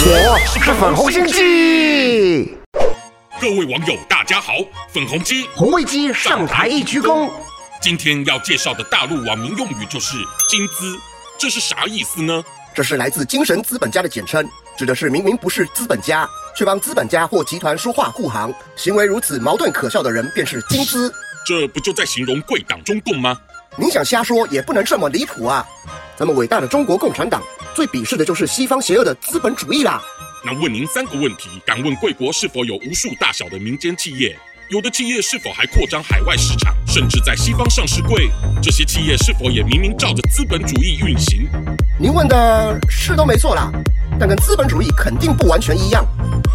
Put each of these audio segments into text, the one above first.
是粉红心机。各位网友，大家好，粉红鸡红卫鸡上台一鞠躬。今天要介绍的大陆网民用语就是“金资”，这是啥意思呢？这是来自精神资本家的简称，指的是明明不是资本家，却帮资本家或集团说话护航，行为如此矛盾可笑的人，便是金资。这不就在形容贵党中共吗？你想瞎说也不能这么离谱啊！咱们伟大的中国共产党最鄙视的就是西方邪恶的资本主义啦。那问您三个问题：敢问贵国是否有无数大小的民间企业？有的企业是否还扩张海外市场，甚至在西方上市柜？这些企业是否也明明照着资本主义运行？您问的是都没错啦，但跟资本主义肯定不完全一样。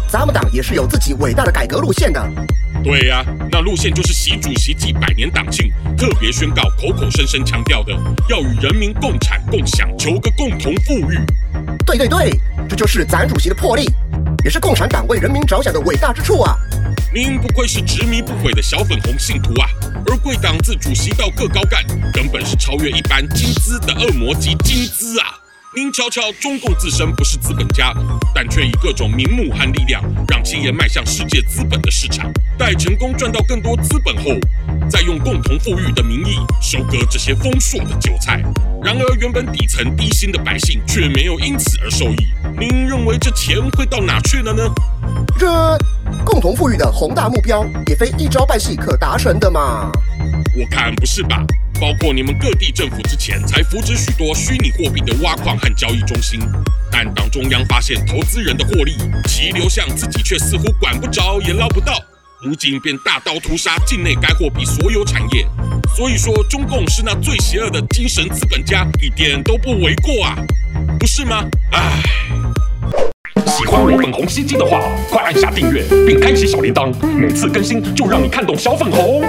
咱们党也是有自己伟大的改革路线的。对呀、啊，那路线就是习主席继百年党庆特别宣告，口口声声强调的，要与人民共产共享，求个共同富裕。对对对。这就是咱主席的魄力，也是共产党为人民着想的伟大之处啊！您不愧是执迷不悔的小粉红信徒啊！而贵党自主席到各高干，根本是超越一般金资的恶魔级金资啊！您瞧瞧，中共自身不是资本家，但却以各种名目和力量，让企业迈向世界资本的市场。待成功赚到更多资本后，再用共同富裕的名义收割这些丰硕的韭菜。然而，原本底层低薪的百姓却没有因此而受益。您认为这钱会到哪去了呢？这共同富裕的宏大目标，也非一朝半夕可达成的嘛。我看不是吧？包括你们各地政府之前才扶植许多虚拟货币的挖矿和交易中心，但党中央发现投资人的获利其流向自己，却似乎管不着也捞不到，如今便大刀屠杀境内该货币所有产业。所以说，中共是那最邪恶的精神资本家，一点都不为过啊，不是吗？唉，喜欢我粉红心经的话，快按下订阅并开启小铃铛，每次更新就让你看懂小粉红。